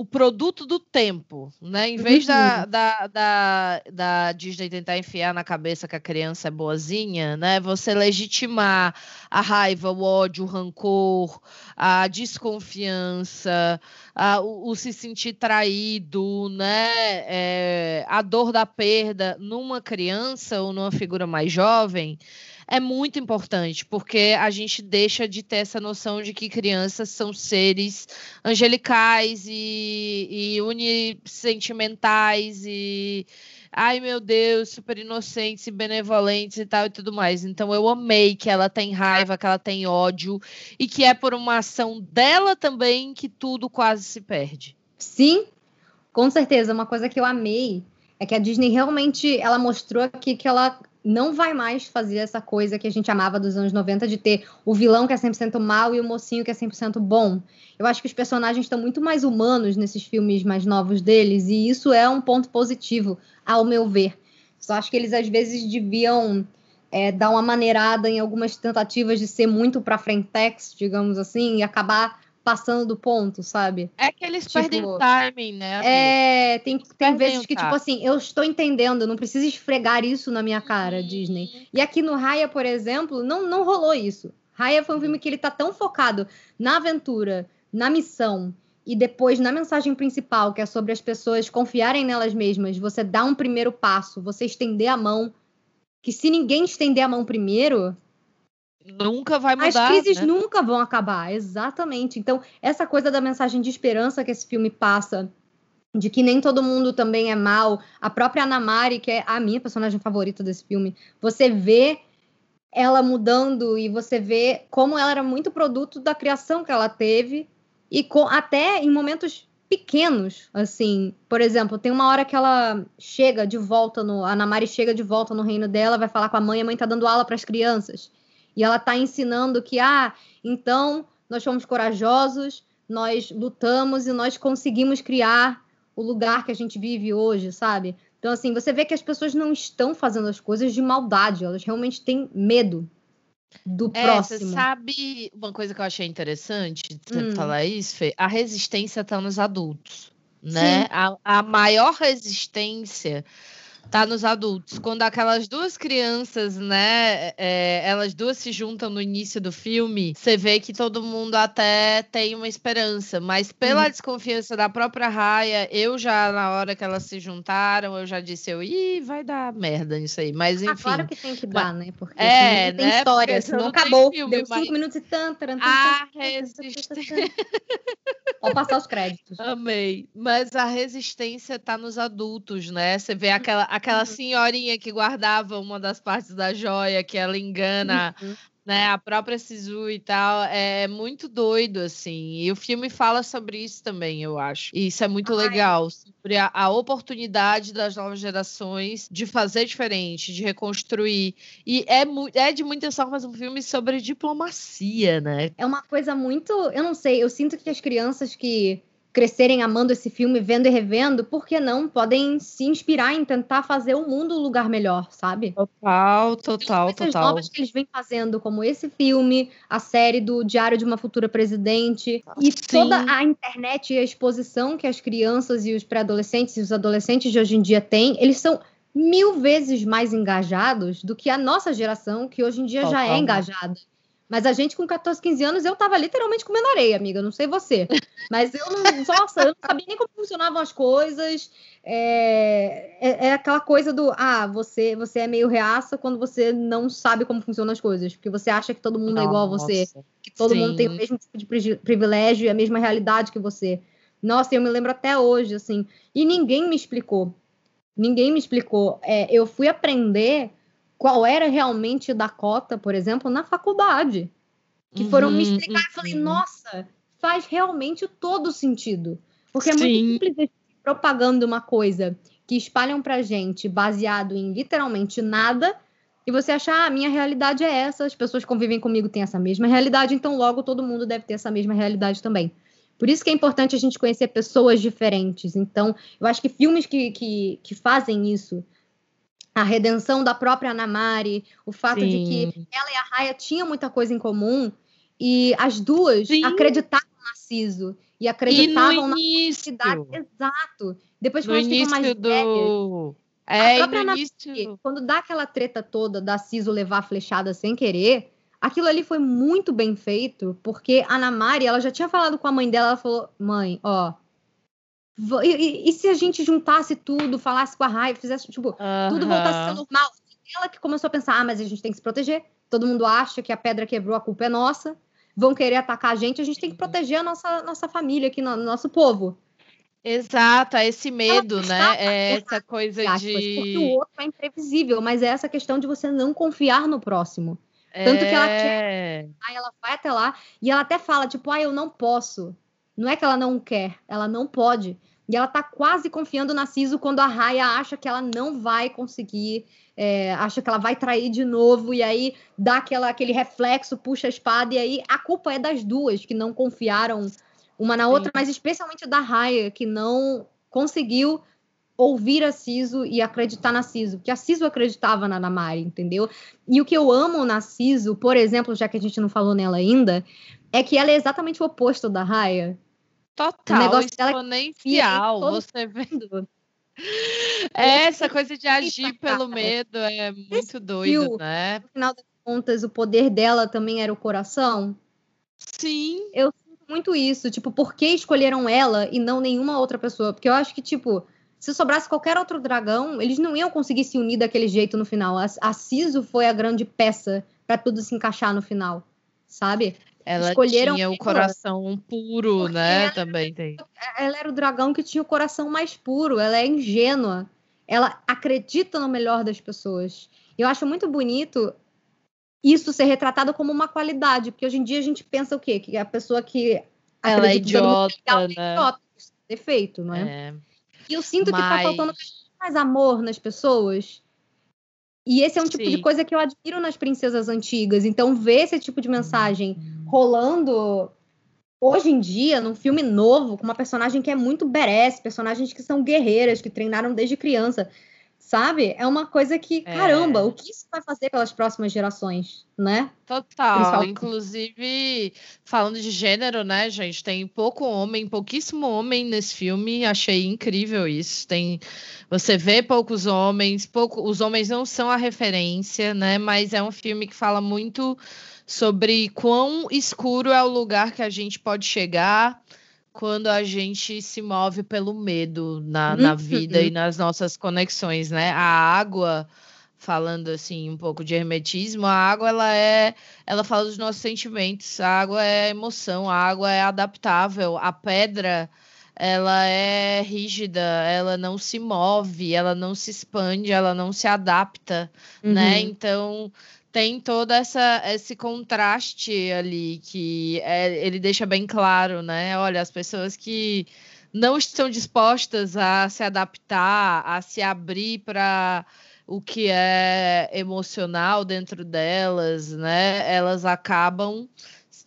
o produto do tempo, né? Em vez da, da, da, da Disney tentar enfiar na cabeça que a criança é boazinha, né? Você legitimar a raiva, o ódio, o rancor, a desconfiança, a- o, o se sentir traído, né? É, a dor da perda numa criança ou numa figura mais jovem é muito importante, porque a gente deixa de ter essa noção de que crianças são seres angelicais e, e unissentimentais e ai meu Deus, super inocentes e benevolentes e tal e tudo mais. Então eu amei que ela tem raiva, que ela tem ódio e que é por uma ação dela também que tudo quase se perde. Sim, com certeza. Uma coisa que eu amei é que a Disney realmente ela mostrou aqui que ela não vai mais fazer essa coisa que a gente amava dos anos 90 de ter o vilão que é 100% mal e o mocinho que é 100% bom. Eu acho que os personagens estão muito mais humanos nesses filmes mais novos deles e isso é um ponto positivo, ao meu ver. Só acho que eles às vezes deviam é, dar uma maneirada em algumas tentativas de ser muito pra frentex, digamos assim, e acabar passando do ponto, sabe? É que eles Tipo, perdem timing, né? É, tem, tem vezes o que, tipo assim, eu estou entendendo, não precisa esfregar isso na minha cara, Disney. E aqui no Raya, por exemplo, não, não rolou isso. Raya foi um filme que ele tá tão focado na aventura, na missão, e depois na mensagem principal, que é sobre as pessoas confiarem nelas mesmas, você dá um primeiro passo, você estender a mão, que se ninguém estender a mão primeiro, nunca vai mudar. As crises né? nunca vão acabar, exatamente. Então, essa coisa da mensagem de esperança que esse filme passa, de que nem todo mundo também é mal, a própria Ana Mari, que é a minha personagem favorita desse filme, você vê ela mudando e você vê como ela era muito produto da criação que ela teve e com, até em momentos pequenos, assim, por exemplo, tem uma hora que ela chega de volta no, a Ana Mari chega de volta no reino dela, vai falar com a mãe, a mãe tá dando aula para as crianças. E ela tá ensinando que ah, então nós fomos corajosos, nós lutamos e nós conseguimos criar o lugar que a gente vive hoje, sabe? Então, assim, você vê que as pessoas não estão fazendo as coisas de maldade, elas realmente têm medo do É, próximo. você sabe uma coisa que eu achei interessante você Hum. falar isso, Fê? A resistência tá nos adultos, né? A, a maior resistência tá nos adultos. Quando aquelas duas crianças, né, é, elas duas se juntam no início do filme, você vê que todo mundo até tem uma esperança, mas pela Uhum. desconfiança da própria Raia, eu já, na hora que elas se juntaram, eu já disse, eu, ih, vai dar merda nisso aí, mas enfim. Claro que tem que dar, né? Porque É, tem né? história, Porque senão não acabou. filme, Deu mas- cinco minutos e tan, taran, tan, A resistência. Pode passar os créditos. Amei. Mas a resistência tá nos adultos, né? Você vê aquela, aquela Uhum. senhorinha que guardava uma das partes da joia, que ela engana, Uhum. né? A própria Sisu e tal. É muito doido, assim. E o filme fala sobre isso também, eu acho. E isso é muito Ai. legal. Sobre a, a oportunidade das novas gerações de fazer diferente, de reconstruir. E é, é de muitas formas um filme sobre diplomacia, né? É uma coisa muito. Eu não sei, eu sinto que as crianças que crescerem amando esse filme, vendo e revendo, por que não? Podem se inspirar em tentar fazer o mundo um lugar melhor, sabe? Total, Tem total, coisas total. novas que eles vêm fazendo, como esse filme, a série do Diário de uma Futura Presidente, e Sim. toda a internet e a exposição que as crianças e os pré-adolescentes e os adolescentes de hoje em dia têm, eles são mil vezes mais engajados do que a nossa geração, que hoje em dia já é engajada. Mas a gente com 14, 15 anos, eu tava literalmente comendo areia, amiga. Não sei você. Mas eu não. Nossa, eu não sabia nem como funcionavam as coisas. É, é, é aquela coisa do. Ah, você, você é meio reaça quando você não sabe como funcionam as coisas. Porque você acha que todo mundo é igual a você. Que todo mundo tem o sim. mesmo tipo de pri- privilégio e a mesma realidade que você. Nossa, eu me lembro até hoje, assim. E ninguém me explicou. Ninguém me explicou. É, eu fui aprender qual era realmente Dakota, por exemplo, na faculdade. Que foram me Uhum, explicar. Eu falei, uhum. nossa, faz realmente todo sentido. Porque é muito Sim. simples eles propagando uma coisa que espalham pra gente baseado em literalmente nada. E você achar, ah, a minha realidade é essa, as pessoas que convivem comigo têm essa mesma realidade, então logo todo mundo deve ter essa mesma realidade também. Por isso que é importante a gente conhecer pessoas diferentes. Então, eu acho que filmes que, que, que fazem isso, a redenção da própria Anamari, o fato de que Sim. ela e a Raya tinham muita coisa em comum e as duas Sim. acreditavam na Ciso e E acreditavam no na início, cidade. Exato. Depois que no elas ficam mais velhas, do... É, e própria no Ana- início... quando dá aquela treta toda da Ciso levar a flechada sem querer, aquilo ali foi muito bem feito, porque a Ana Mari, ela já tinha falado com a mãe dela, ela falou, mãe, ó, e, e- e se a gente juntasse tudo, falasse com a Raya, fizesse, tipo, tudo voltasse a ser normal. Ela que começou a pensar, ah, mas a gente tem que se proteger. Todo mundo acha que a pedra quebrou, a culpa é nossa. Vão querer atacar a gente, a gente tem que proteger a nossa, nossa família aqui, no, nosso povo. Exato, é esse medo, né? É essa coisa aspas, Porque o de... outro é imprevisível, mas é essa questão de você não confiar no próximo. Tanto que ela É, Aí ela vai até lá e ela até fala, tipo, ah, eu não posso. Não é que ela não quer, ela não pode. E ela tá quase confiando na Ciso quando a Raya acha que ela não vai conseguir, é, acha que ela vai trair de novo, e aí dá aquela, aquele reflexo, puxa a espada, e aí a culpa é das duas que não confiaram uma na outra, Sim. mas especialmente da Raya, que não conseguiu ouvir a Ciso e acreditar na Ciso, porque a Ciso acreditava na Namari, entendeu? E o que eu amo na Ciso, por exemplo, já que a gente não falou nela ainda, é que ela é exatamente o oposto da Raya. Total, negócio dela é exponencial. Você vê mundo. É, essa coisa de agir pelo medo é muito doido, né? No final das contas, o poder dela também era o coração. Sim, Eu sinto muito isso. Tipo, por que escolheram ela e não nenhuma outra pessoa? Porque eu acho que, tipo, se sobrasse qualquer outro dragão, eles não iam conseguir se unir daquele jeito no final. A, a Ciso foi a grande peça para tudo se encaixar no final, sabe? Ela Escolheram tinha o ela coração puro, porque né? ela- Também tem. Ela era o dragão que tinha o coração mais puro, ela é ingênua, ela acredita no melhor das pessoas. Eu acho muito bonito isso ser retratado como uma qualidade, porque hoje em dia a gente pensa o quê? Que a pessoa que Ela é idiota, legal é né? idiota, defeito, não é? É. E eu sinto que tá Mas- faltando mais amor nas pessoas. E esse é um tipo de Sim. coisa que eu admiro nas princesas antigas. Então, ver esse tipo de mensagem rolando hoje em dia, num filme novo, com uma personagem que é muito badass, personagens que são guerreiras, que treinaram desde criança, sabe? É uma coisa que, É. caramba, o que isso vai fazer pelas próximas gerações, né? Total. Inclusive, falando de gênero, né, gente? Tem pouco homem, pouquíssimo homem nesse filme. Achei incrível isso. Tem, você vê poucos homens, pouco, os homens não são a referência, né? Mas é um filme que fala muito sobre quão escuro é o lugar que a gente pode chegar quando a gente se move pelo medo na, na Uhum. vida e nas nossas conexões, né? A água, falando assim um pouco de hermetismo, a água ela é, ela fala dos nossos sentimentos. A água é emoção, a água é adaptável, a pedra ela é rígida, ela não se move, ela não se expande, ela não se adapta né? Uhum. Então tem todo essa, esse contraste ali que é, ele deixa bem claro, né? Olha, as pessoas que não estão dispostas a se adaptar, a se abrir para o que é emocional dentro delas, né? Elas acabam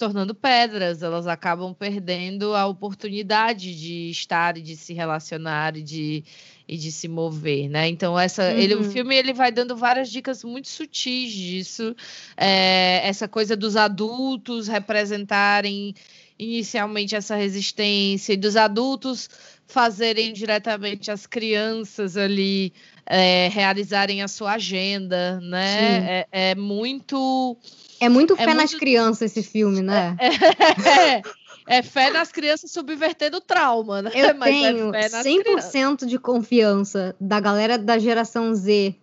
tornando pedras, elas acabam perdendo a oportunidade de estar e de se relacionar e de e de se mover, né? Então essa, ele, o Uhum. filme ele vai dando várias dicas muito sutis disso, é, essa coisa dos adultos representarem inicialmente essa resistência e dos adultos fazerem diretamente as crianças ali é, realizarem a sua agenda, né? É, é muito É muito É fé nas muito- crianças esse filme, né? é, é fé nas crianças subvertendo o trauma, né? Eu Mas é tenho fé nas crianças. 100% de confiança da galera da geração Z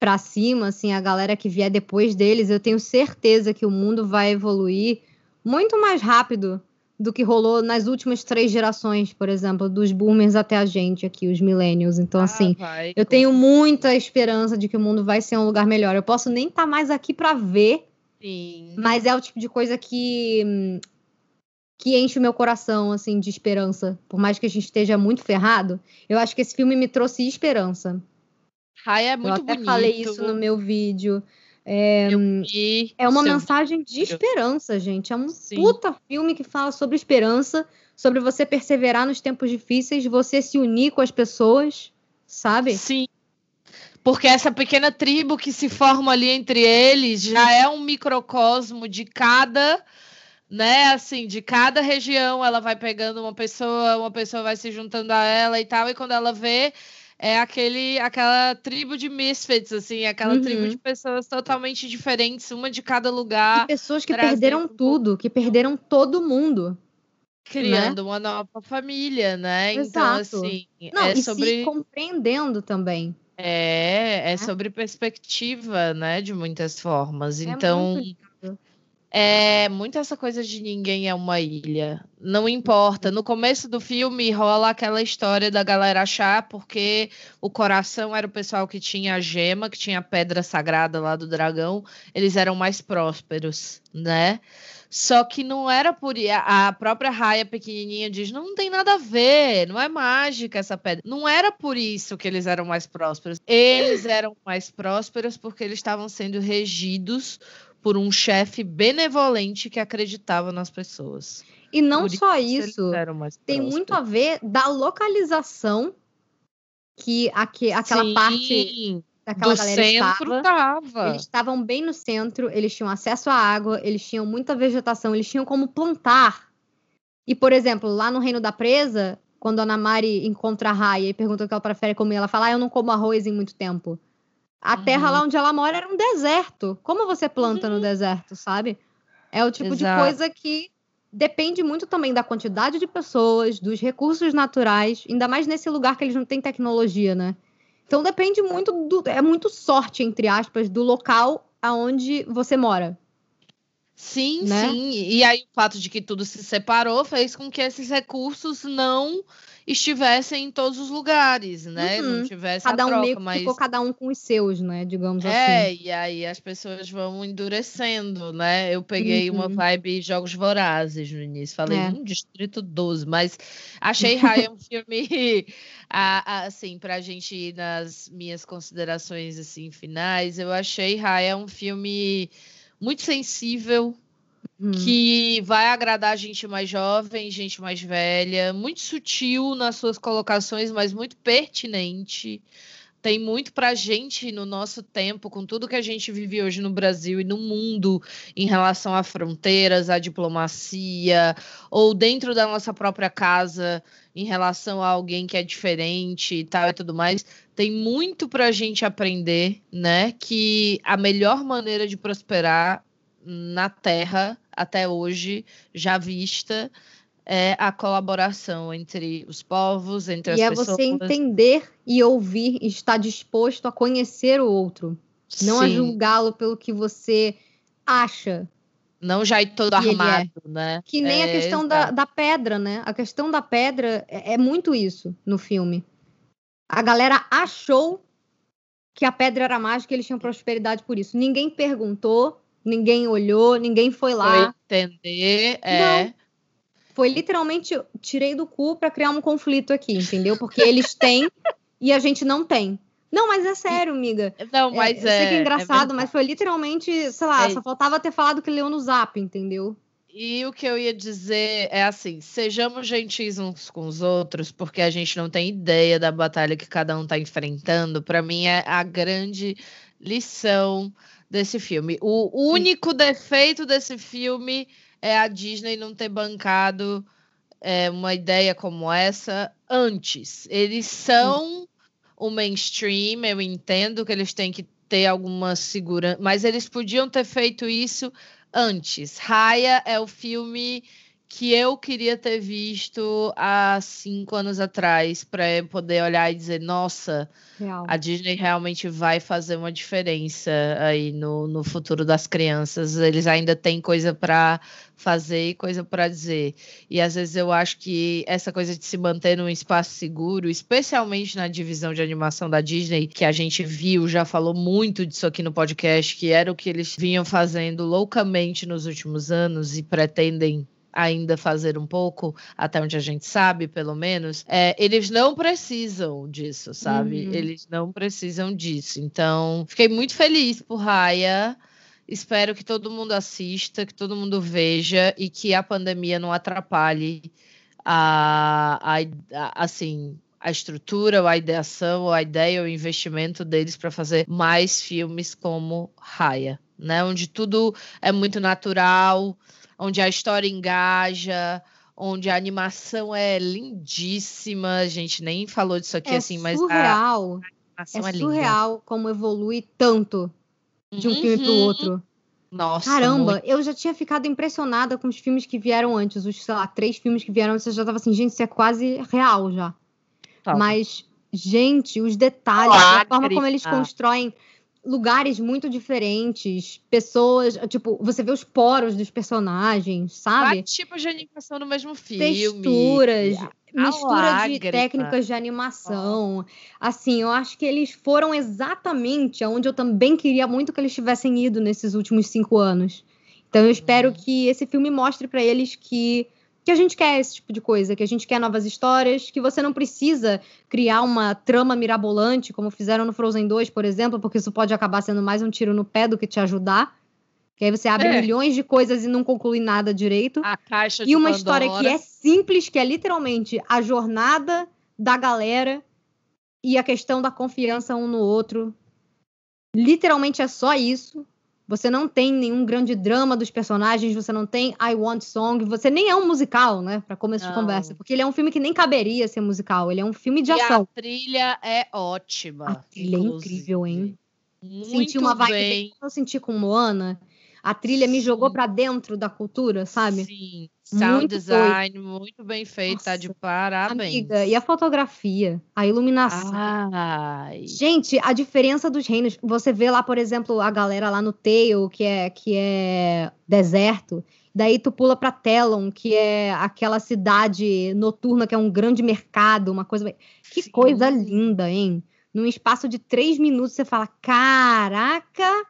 pra cima, assim, a galera que vier depois deles, eu tenho certeza que o mundo vai evoluir muito mais rápido do que rolou nas últimas três gerações, por exemplo, dos boomers até a gente aqui, os millennials. Então, Ah, assim, vai, eu tenho muita esperança de que o mundo vai ser um lugar melhor. Eu posso nem estar mais aqui pra ver, Sim. mas é o tipo de coisa que hum, que enche o meu coração assim de esperança. Por mais que a gente esteja muito ferrado, eu acho que esse filme me trouxe esperança. Raya é eu muito até bonito. falei isso no meu vídeo. É, E é uma mensagem de esperança, gente. É um Sim. puta filme que fala sobre esperança, sobre você perseverar nos tempos difíceis, você se unir com as pessoas, sabe? Sim. Porque essa pequena tribo que se forma ali entre eles já é um microcosmo de cada, né, assim, de cada região, ela vai pegando uma pessoa, uma pessoa vai se juntando a ela e tal, e quando ela vê é aquele aquela tribo de misfits assim, aquela Uhum. tribo de pessoas totalmente diferentes, uma de cada E lugar, pessoas que perderam um pouco- tudo, que perderam todo mundo. criando uma nova família, né? Então, Exato. assim, Não, é e sobre se compreendendo também. É, é Né? sobre perspectiva, né, de muitas formas. É Então, muito. É muito essa coisa de ninguém é uma ilha. Não importa. No começo do filme rola aquela história da galera achar porque o coração era o pessoal que tinha a gema, que tinha a pedra sagrada lá do dragão, eles eram mais prósperos, né? Só que não era por a própria Raia pequenininha diz, não tem nada a ver, não é mágica essa pedra. Não era por isso que eles eram mais prósperos. Eles eram mais prósperos porque eles estavam sendo regidos por um chefe benevolente que acreditava nas pessoas. E não Por só isso, tem muito a ver da localização que aque- aquela parte Sim, daquela do galera centro estava. tava. Eles estavam bem no centro, eles tinham acesso à água, eles tinham muita vegetação, eles tinham como plantar. E, por exemplo, lá no Reino da Presa, quando a Ana Mari encontra a Raya e pergunta o que ela prefere comer, ela fala: ah, Eu não como arroz em muito tempo. A terra Uhum. lá onde ela mora era um deserto. Como você planta no deserto, sabe? É o tipo de Exato. coisa que depende muito também da quantidade de pessoas, dos recursos naturais, ainda mais nesse lugar que eles não têm tecnologia, né? Então depende muito do. É muito sorte, entre aspas, do local aonde você mora. Sim, né? sim. E aí o fato de que tudo se separou fez com que esses recursos não estivessem em todos os lugares, né? Uhum. Não tivesse Cada um troca, meio que mas ficou cada um com os seus, né? Digamos é, assim. e aí as pessoas vão endurecendo, né? Eu peguei uma Uhum. vibe Jogos Vorazes no início, falei, É. hum, Distrito 12, mas achei Raya um filme, a- a- assim, pra gente ir nas minhas considerações, assim, finais, eu achei Raya um filme muito sensível, Hum. que vai agradar gente mais jovem, gente mais velha, muito sutil nas suas colocações, mas muito pertinente. Tem muito pra gente no nosso tempo, com tudo que a gente vive hoje no Brasil e no mundo em relação a fronteiras, à diplomacia, ou dentro da nossa própria casa, em relação a alguém que é diferente e tal e tudo mais. Tem muito pra gente aprender, né? Que a melhor maneira de prosperar na Terra até hoje já vista é a colaboração entre os povos, entre E as é pessoas. você entender e ouvir e estar disposto a conhecer o outro. Não a Sim, julgá-lo pelo que você acha. não já ir todo E é. armado, né? Que nem a É, questão da, da pedra, né? A questão da pedra é, é muito isso no filme. A galera achou que a pedra era mágica e eles tinham prosperidade por isso. Ninguém perguntou, ninguém olhou, ninguém foi lá. Foi entender, é. Foi literalmente tirei do cu pra criar um conflito aqui, entendeu? Porque eles têm e a gente não tem. Não, mas é sério, amiga. Não, É, mas eu sei que é engraçado, verdade. mas foi literalmente, sei lá, É. só faltava ter falado que leu no zap, entendeu? E o que eu ia dizer é assim: sejamos gentis uns com os outros, porque a gente não tem ideia da batalha que cada um está enfrentando. Para mim, é a grande lição desse filme. O único defeito desse filme é a Disney não ter bancado é, uma ideia como essa antes. Eles são o mainstream, eu entendo que eles têm que ter alguma segurança, mas eles podiam ter feito isso antes. Raya é o filme que eu queria ter visto há cinco anos atrás, para poder olhar e dizer, nossa, Real. a Disney realmente vai fazer uma diferença aí no, no futuro das crianças. Eles ainda têm coisa para fazer e coisa para dizer. E às vezes eu acho que essa coisa de se manter num espaço seguro, especialmente na divisão de animação da Disney, que a gente viu, já falou muito disso aqui no podcast, que era o que eles vinham fazendo loucamente nos últimos anos e pretendem ainda fazer um pouco, até onde a gente sabe, pelo menos, é, eles não precisam disso, sabe? Uhum. Eles não precisam disso. Então, fiquei muito feliz por Raya. Espero que todo mundo assista, que todo mundo veja e que a pandemia não atrapalhe a, a, a- assim a estrutura, ou a ideação, ou a ideia, ou o investimento deles para fazer mais filmes como Raya, né? Onde tudo é muito natural, onde a história engaja, onde a animação é lindíssima. A gente nem falou disso aqui É assim, mas a surreal. animação É é, linda. surreal como evolui tanto de um filme pro Uhum. outro. Nossa, Caramba, muito. eu já tinha ficado impressionada com os filmes que vieram antes. Os, sei lá, três filmes que vieram antes, eu já tava assim, gente, isso é quase real já. Tava. Mas, gente, os detalhes, a forma como eles constroem lugares muito diferentes, pessoas, tipo, você vê os poros dos personagens, sabe? Vários tipos de animação no mesmo filme. Texturas, mistura de lágrima. técnicas de animação. Assim, eu acho que eles foram exatamente aonde eu também queria muito que eles tivessem ido nesses últimos cinco anos. Então eu espero Uhum. que esse filme mostre pra eles que que a gente quer esse tipo de coisa, que a gente quer novas histórias, que você não precisa criar uma trama mirabolante, como fizeram no Frozen 2, por exemplo, porque isso pode acabar sendo mais um tiro no pé do que te ajudar. Que aí você abre É. milhões de coisas e não conclui nada direito. A caixa de E uma Pandora. história que é simples, que é literalmente a jornada da galera e a questão da confiança um no outro. Literalmente é só isso. Você não tem nenhum grande drama dos personagens, você não tem I Want Song, você nem é um musical, né? Pra começo de Não. conversa. Porque ele é um filme que nem caberia ser musical, ele é um filme de E ação. a trilha é ótima. A trilha é inclusive. incrível, hein? Muito Senti uma vibe bem. como eu senti com Moana. A trilha me Sim. jogou pra dentro da cultura, sabe? Sim. Sound Muito design, muito bem feito, tá de Nossa, parabéns. Amiga, e a fotografia, a iluminação. Ai. Gente, a diferença dos reinos. Você vê lá, por exemplo, a galera lá no Tail, que é, que é deserto. Daí tu pula pra Telon, que é aquela cidade noturna, que é um grande mercado, uma coisa. Que Sim. coisa linda, hein? Num espaço de três minutos, você fala: caraca!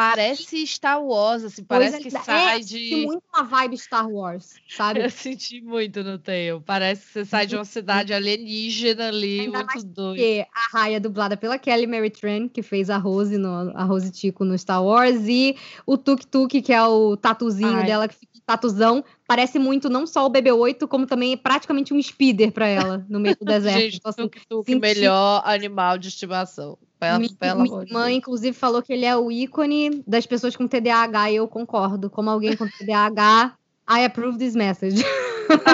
Parece Star Wars, assim, parece que linda." sai é, de. senti muito uma vibe Star Wars, sabe? Eu senti muito no Tail. Parece que você sai de uma cidade alienígena ali, Ainda muito doido. Porque a Raya é dublada pela Kelly Mary Tran, que fez a Rose, no, a Rose Tico no Star Wars, e o Tuk Tuk, que é o tatuzinho Ai. dela, que fica tatuzão, parece muito não só o BB-8, como também praticamente um speeder pra ela, no meio do deserto. Gente, Então, assim, tuk tuk, senti- melhor animal de estimação. Pela, minha irmã, Deus. inclusive, falou que ele é o ícone das pessoas com TDAH, e eu concordo. Como alguém com TDAH, I approve this message.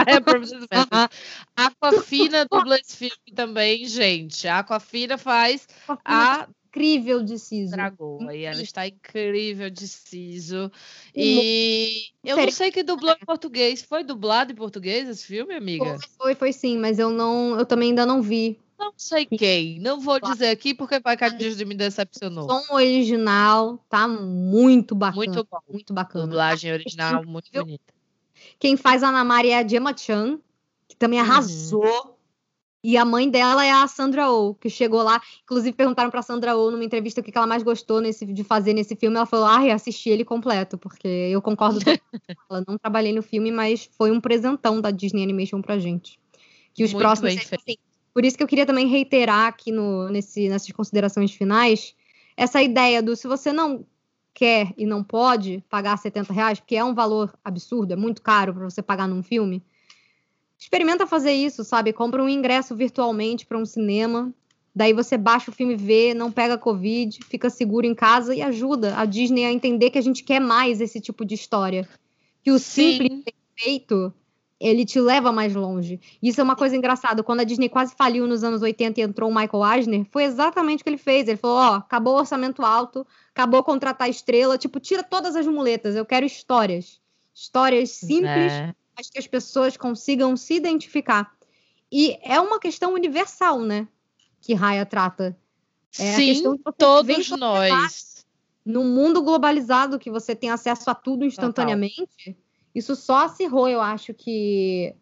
É pra vocês verem. Aquafina dubla esse filme também, gente. A Aquafina faz a Incrível de siso. Dragoa e ela está incrível de siso. E eu não sei quem dublou em português. Foi dublado em português esse filme, amiga? Foi, foi, foi sim, mas eu não, eu também ainda não vi. Não sei quem. Não vou dizer aqui porque vai que a Disney me decepcionou. som original tá muito bacana. Muito bom. Muito bacana. Dublagem original muito incrível. bonita. Quem faz a Ana Maria é a Gemma Chan, que também Uhum. arrasou. E a mãe dela é a Sandra Oh, que chegou lá. Inclusive, perguntaram pra Sandra Oh numa entrevista o que ela mais gostou nesse, de fazer nesse filme. Ela falou: Ah, assisti ele completo, porque eu concordo com ela. Não trabalhei no filme, mas foi um presentão da Disney Animation pra gente. Que os Muito próximos. bem assim, por isso que eu queria também reiterar aqui no, nesse, nessas considerações finais essa ideia do se você não quer e não pode pagar 70 reais, porque é um valor absurdo, é muito caro para você pagar num filme, experimenta fazer isso, sabe? Compra um ingresso virtualmente para um cinema, daí você baixa o filme, vê, não pega Covid, fica seguro em casa e ajuda a Disney a entender que a gente quer mais esse tipo de história. Que o simples Sim. feito, ele te leva mais longe. Isso é uma coisa engraçada. Quando a Disney quase faliu nos anos 80 e entrou o Michael Eisner, foi exatamente o que ele fez. Ele falou: ó, acabou o orçamento alto, acabou contratar estrela, tipo, tira todas as muletas, eu quero histórias. Histórias simples, É. mas que as pessoas consigam se identificar. E é uma questão universal, né? Que Raya trata. É a Sim, todos nós. num mundo globalizado que você tem acesso a tudo instantaneamente, isso só acirrou, eu acho que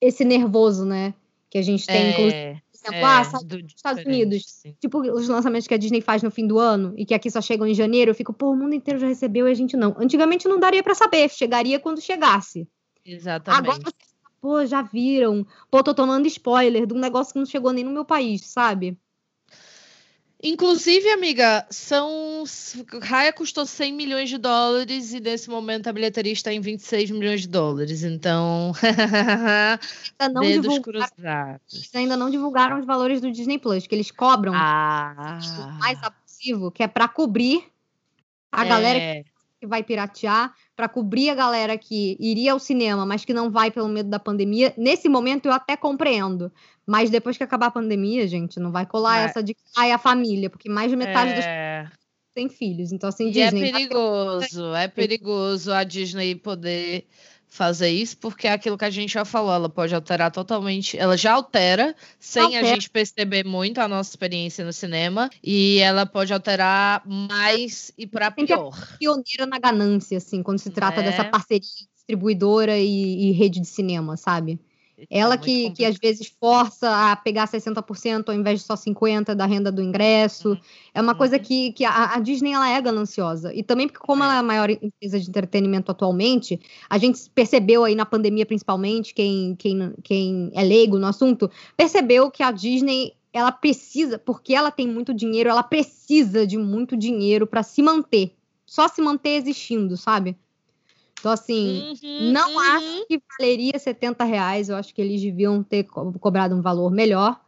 esse nervoso, né, que a gente tem, inclusive, É, por exemplo, é, ah, sabe, do Estados Unidos. sim. tipo os lançamentos que a Disney faz no fim do ano e que aqui só chegam em janeiro, eu fico, pô, o mundo inteiro já recebeu e a gente não. Antigamente não daria pra saber, chegaria quando chegasse. Exatamente. Agora você, pô, já viram? Pô, tô tomando spoiler de um negócio que não chegou nem no meu país, sabe? Inclusive, amiga, são. Raya custou 100 milhões de dólares e nesse momento a bilheteria está em 26 milhões de dólares. Então. Ainda não, dedos divulgaram, cruzados. ainda não divulgaram os valores do Disney Plus, que eles cobram Ah. o mais abusivo, que é pra cobrir a galera é, que vai piratear, pra cobrir a galera que iria ao cinema, mas que não vai pelo medo da pandemia. Nesse momento eu até compreendo. Mas depois que acabar a pandemia, gente, não vai colar Mas- essa de que ai, a família, porque mais de metade das é. pessoas tem filhos. Então, assim, E Disney. é perigoso, é perigoso a Disney poder fazer isso, porque é aquilo que a gente já falou, ela pode alterar totalmente, ela já altera sem a Altera. gente perceber muito a nossa experiência no cinema, e ela pode alterar mais e para que- pior. pioneira na ganância, assim, quando se trata Né? dessa parceria distribuidora e, e rede de cinema, sabe? Ela É muito que, que às vezes força a pegar 60% ao invés de só 50% da renda do ingresso. É uma coisa Uhum. que, que a, a Disney ela é gananciosa. E também porque, como É. ela é a maior empresa de entretenimento atualmente, a gente percebeu aí na pandemia, principalmente, quem, quem, quem é leigo no assunto, percebeu que a Disney ela precisa, porque ela tem muito dinheiro, ela precisa de muito dinheiro para se manter. Só se manter existindo, sabe? Então, assim, Uhum, não uhum. acho que valeria 70 reais. Eu acho que eles deviam ter co- cobrado um valor melhor.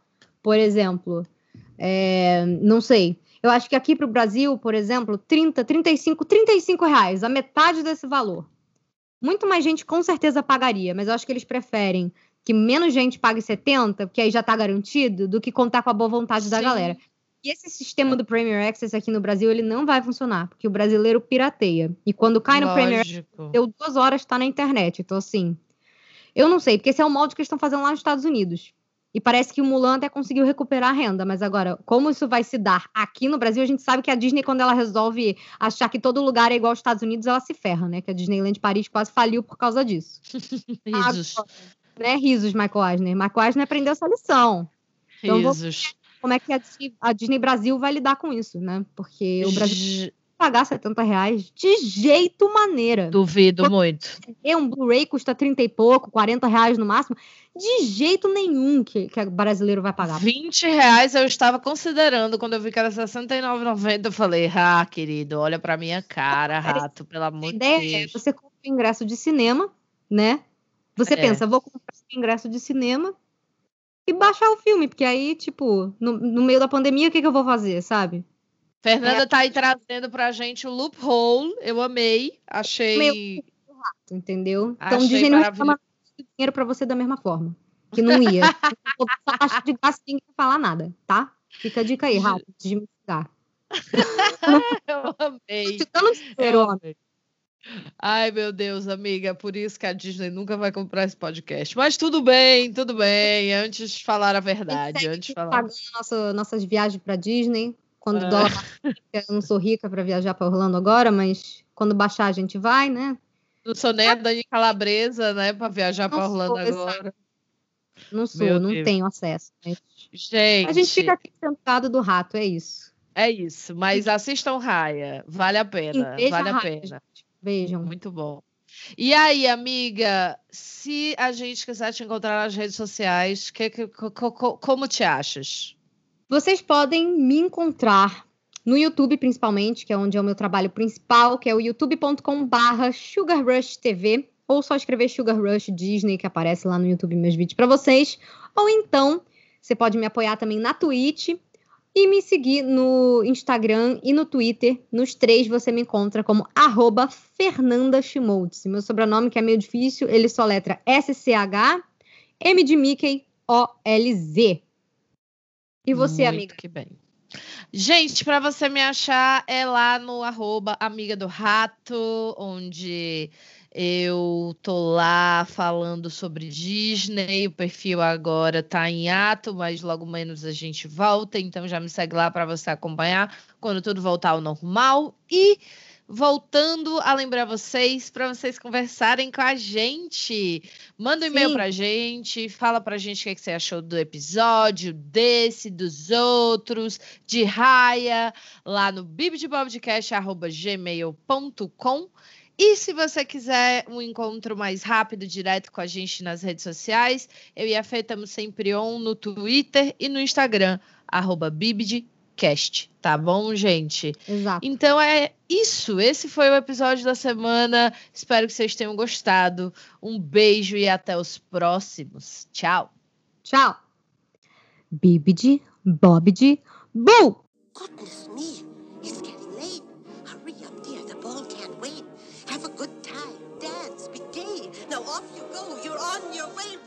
Por exemplo, é, não sei. Eu acho que aqui para o Brasil, por exemplo, 30, 35, 35 reais, a metade desse valor. Muito mais gente com certeza pagaria, mas eu acho que eles preferem que menos gente pague 70, porque aí já está garantido, do que contar com a boa vontade da Sim. galera. E esse sistema do Premier Access aqui no Brasil, ele não vai funcionar, porque o brasileiro pirateia. E quando cai no Premier Access, deu duas horas, tá na internet. Então, assim, eu não sei, porque esse é o molde que eles estão fazendo lá nos Estados Unidos. E parece que o Mulan até conseguiu recuperar a renda, mas agora, como isso vai se dar aqui no Brasil, a gente sabe que a Disney, quando ela resolve achar que todo lugar é igual aos Estados Unidos, ela se ferra, né? Que a Disneyland Paris quase faliu por causa disso. Risos. Agora, né? Risos, Michael Eisner. Michael Eisner aprendeu essa lição. Então, Risos. Como é que a Disney, a Disney, Brasil vai lidar com isso, né? Porque o Brasil pagar 70 reais de jeito maneira. Duvido Quando muito. Um Blu-ray custa 30 e pouco, 40 reais no máximo. De jeito nenhum que, que brasileiro vai pagar. 20 reais eu estava considerando quando eu vi que era R$69,90. Eu falei, ah, querido, olha pra minha cara, rato, pelo amor de é, Deus. É, você compra o ingresso de cinema, né? Você é. pensa, vou comprar o ingresso de cinema e baixar o filme, porque aí, tipo, no, no meio da pandemia, o que, que eu vou fazer, sabe? Fernanda é. tá aí trazendo pra gente o loophole. Eu amei. Achei. Meu, entendeu? Então, Achei Disney não reclama dinheiro pra você da mesma forma. Que não ia. Essa taxa de gasto ninguém falar nada, tá? Fica a dica aí, rápido, de me ficar. eu amei. Eu amei. Ai, meu Deus, amiga, por isso que a Disney nunca vai comprar esse podcast. Mas tudo bem, tudo bem. Antes de falar a verdade, antes de falar. Pagando nossa, nossas viagens para Disney, quando o é. dólar eu não sou rica para viajar para Orlando agora, mas quando baixar a gente vai, né? Não sou nem a Dani Calabresa, né, para viajar para Orlando agora. Não sou, Meu não Deus. tenho acesso. Mas... Gente. A gente fica aqui sentado do rato, é isso. É isso, mas assistam Raia, vale a pena, vale a, Raia, pena. Gente. Vejam. Muito bom. E aí, amiga, se a gente quiser te encontrar nas redes sociais, que, que, como te achas? Vocês podem me encontrar no YouTube, principalmente, que é onde é o meu trabalho principal, que é o youtube.com/barra Sugar Rush TV, ou só escrever Sugar Rush Disney, que aparece lá no YouTube meus vídeos para vocês. Ou então, você pode me apoiar também na Twitch e me seguir no Instagram e no Twitter. Nos três você me encontra como arroba Fernanda Schmoltz. Meu sobrenome, que é meio difícil, ele só letra S-C-H, M de Mickey, O-L-Z. E você, Muito amiga? Que bem. Gente, para você me achar é lá no arroba Amiga do Rato, onde eu tô lá falando sobre Disney. O perfil agora tá em ato, mas logo menos a gente volta. Então já me segue lá para você acompanhar quando tudo voltar ao normal. E voltando a lembrar vocês, para vocês conversarem com a gente. Manda um e-mail para a gente, fala para a gente o que, é que, você achou do episódio, desse, dos outros, de raia, lá no bibdebobcast.gmail.com. E se você quiser um encontro mais rápido, direto com a gente nas redes sociais, eu e a Fê estamos sempre on no Twitter e no Instagram, arroba Bibdcast, tá bom, gente? Exato. Então é isso. Esse foi o episódio da semana. Espero que vocês tenham gostado. Um beijo e até os próximos. Tchau. Tchau. Bibidi, Bobidi, Boo! Goodness me, it's off you go. You're on your way.